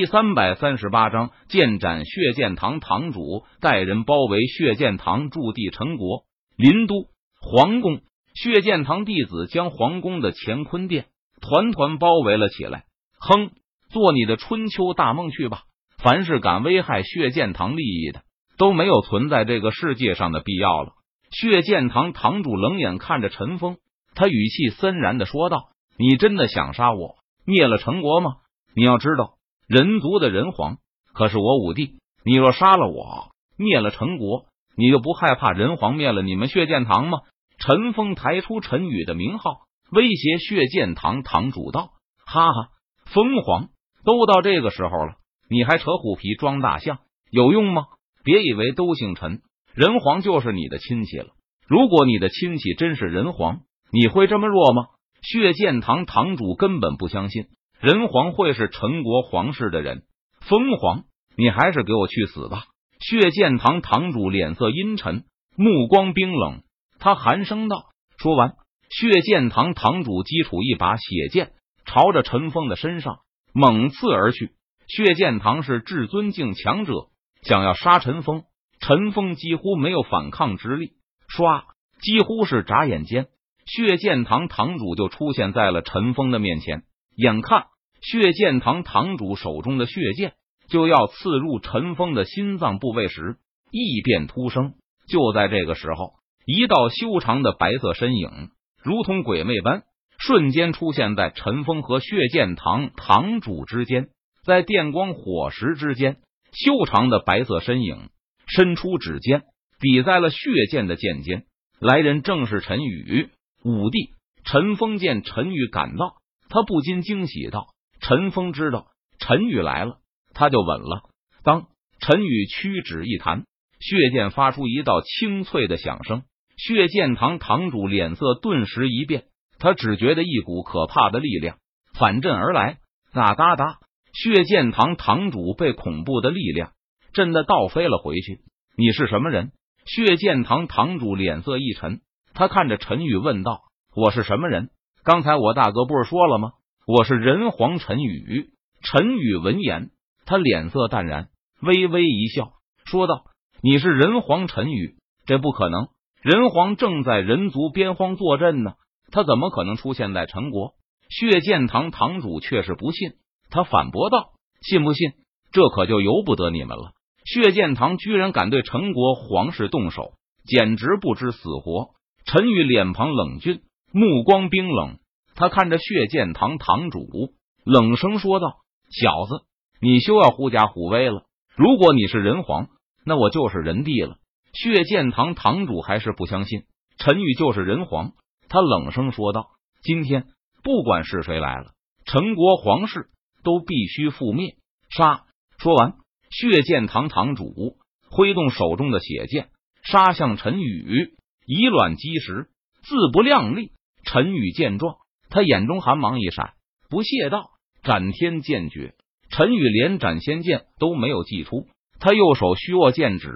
第三百三十八章，剑斩血剑堂堂主，带人包围血剑堂驻地陈国林都皇宫。血剑堂弟子将皇宫的乾坤殿团团包围了起来。哼，做你的春秋大梦去吧！凡是敢危害血剑堂利益的，都没有存在这个世界上的必要了。血剑堂堂主冷眼看着陈峰，他语气森然的说道：“你真的想杀我，灭了陈国吗？你要知道，人族的人皇可是我武帝。你若杀了我，灭了陈国，你就不害怕人皇灭了你们血剑堂吗？”陈峰抬出陈宇的名号，威胁血剑堂堂主道：“哈哈，疯皇，都到这个时候了，你还扯虎皮装大象，有用吗？别以为都姓陈，人皇就是你的亲戚了。如果你的亲戚真是人皇，你会这么弱吗？”血剑堂堂主根本不相信人皇会是陈国皇室的人。疯皇，你还是给我去死吧！血剑堂堂主脸色阴沉，目光冰冷。他寒声道：“说完，血剑堂堂主击出一把血剑，朝着陈峰的身上猛刺而去。血剑堂是至尊境强者，想要杀陈峰，陈峰几乎没有反抗之力。唰，几乎是眨眼间，血剑堂堂主就出现在了陈峰的面前。眼看血剑堂堂主手中的血剑就要刺入陈峰的心脏部位时，异变突生。就在这个时候。一道修长的白色身影，如同鬼魅般，瞬间出现在陈峰和血剑堂堂主之间。在电光火石之间，修长的白色身影伸出指尖，抵在了血剑的剑尖。来人正是陈宇武帝。陈峰见陈宇赶到，他不禁惊喜道：“陈峰知道陈宇来了，他就稳了。”当陈宇屈指一弹，血剑发出一道清脆的响声。血剑堂堂主脸色顿时一变，他只觉得一股可怕的力量反震而来，哒哒哒！血剑堂堂主被恐怖的力量震得倒飞了回去。你是什么人？血剑堂堂主脸色一沉，他看着陈宇问道：“我是什么人？刚才我大哥不是说了吗？我是人皇陈宇。”陈宇闻言，他脸色淡然，微微一笑，说道：“你是人皇陈宇？这不可能。”人皇正在人族边荒坐镇呢，他怎么可能出现在陈国？血剑堂堂主却是不信，他反驳道：“信不信？这可就由不得你们了。血剑堂居然敢对陈国皇室动手，简直不知死活。”陈宇脸庞冷峻，目光冰冷，他看着血剑堂堂主，冷声说道：“小子，你休要狐假虎威了。如果你是人皇，那我就是人帝了。”血剑堂堂主还是不相信陈宇就是人皇，他冷声说道：“今天不管是谁来了，陈国皇室都必须覆灭。”杀！说完，血剑堂堂主挥动手中的血剑，杀向陈宇，以卵击石，自不量力。陈宇见状，他眼中寒芒一闪，不屑道：“斩天剑诀。”陈宇连斩仙剑都没有祭出，他右手虚握剑指。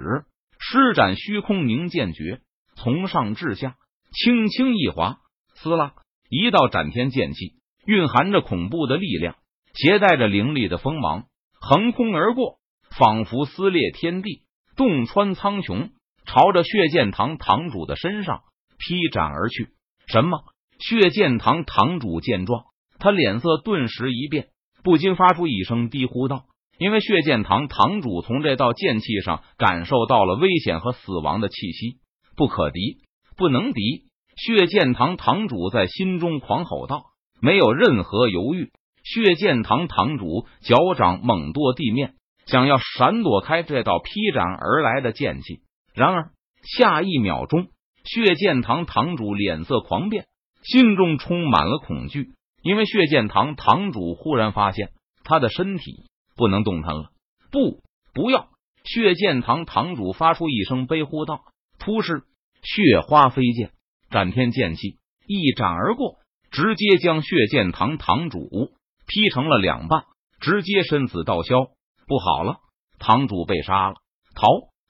施展虚空凝剑诀，从上至下轻轻一划，撕拉一道斩天剑气，蕴含着恐怖的力量，携带着凌厉的锋芒，横空而过，仿佛撕裂天地，洞穿苍穹，朝着血剑堂堂主的身上劈斩而去。什么？血剑堂堂主见状，他脸色顿时一变，不禁发出一声低呼道。因为血剑堂堂主从这道剑气上感受到了危险和死亡的气息，不可敌，不能敌。血剑堂堂主在心中狂吼道，没有任何犹豫。血剑堂堂主脚掌猛跺地面，想要闪躲开这道劈斩而来的剑气。然而下一秒钟，血剑堂堂主脸色狂变，心中充满了恐惧，因为血剑堂堂主忽然发现他的身体。不能动弹了！不，不要！血剑堂堂主发出一声悲呼道：“突施血花飞溅，斩天剑气一斩而过，直接将血剑堂堂主劈成了两半，直接身死道消。不好了，堂主被杀了！逃，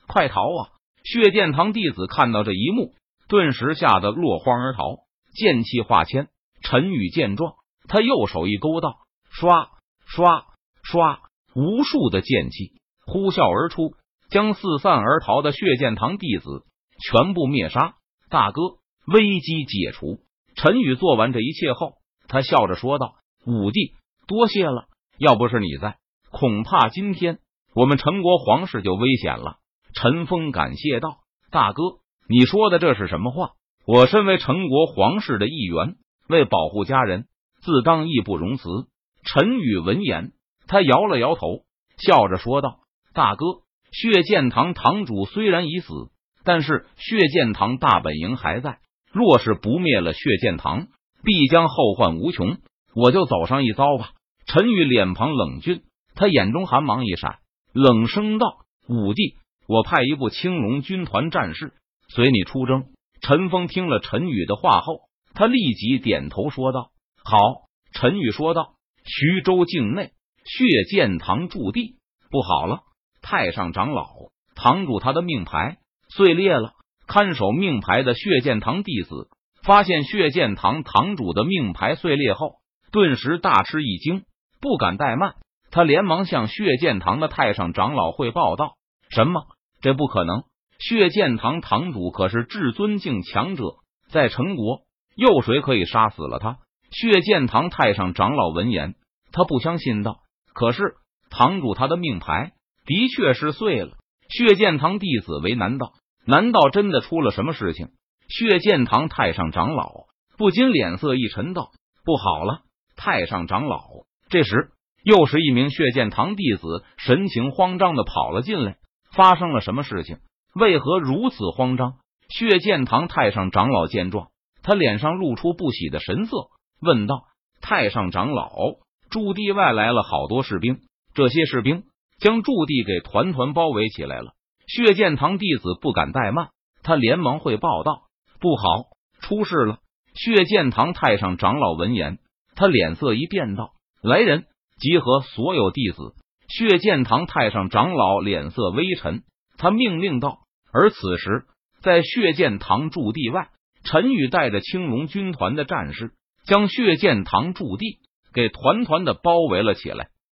快逃啊！”血剑堂弟子看到这一幕，顿时吓得落荒而逃。剑气化千，陈宇见状，他右手一勾道：“刷刷刷！”无数的剑气呼啸而出，将四散而逃的血剑堂弟子全部灭杀。大哥，危机解除。陈宇做完这一切后，他笑着说道：“五弟，多谢了。要不是你在，恐怕今天我们陈国皇室就危险了。”陈峰感谢道：“大哥，你说的这是什么话？我身为陈国皇室的一员，为保护家人，自当义不容辞。”陈宇闻言，他摇了摇头，笑着说道：“大哥，血剑堂堂主虽然已死，但是血剑堂大本营还在。”若是不灭了血剑堂，必将后患无穷。我就走上一遭吧。陈宇脸庞冷峻，他眼中寒芒一闪，冷声道：“五弟，我派一部青龙军团战士随你出征。”陈峰听了陈宇的话后，他立即点头说道：“好。”陈宇说道：“徐州境内血剑堂驻地不好了，太上长老堂主他的命牌碎裂了。”看守命牌的血剑堂弟子发现血剑堂堂主的命牌碎裂后，顿时大吃一惊，不敢怠慢，他连忙向血剑堂的太上长老汇报道：“什么？这不可能！血剑堂堂主可是至尊境强者，在陈国，又谁可以杀死了他？”血剑堂太上长老闻言，他不相信道：“可是堂主他的命牌的确是碎了。”血剑堂弟子为难道？难道真的出了什么事情？血剑堂太上长老不禁脸色一沉，道：“不好了！”太上长老这时又是一名血剑堂弟子，神情慌张的跑了进来。发生了什么事情？为何如此慌张？血剑堂太上长老见状，他脸上露出不喜的神色，问道：“太上长老，驻地外来了好多士兵，这些士兵将驻地给团团包围起来了。”血剑堂弟子不敢怠慢，他连忙汇报道：“不好，出事了！”血剑堂太上长老闻言，他脸色一变，道：“来人，集合所有弟子！”血剑堂太上长老脸色微沉，他命令道。而此时，在血剑堂驻地外，陈宇带着青龙军团的战士，将血剑堂驻地给团团的包围了起来。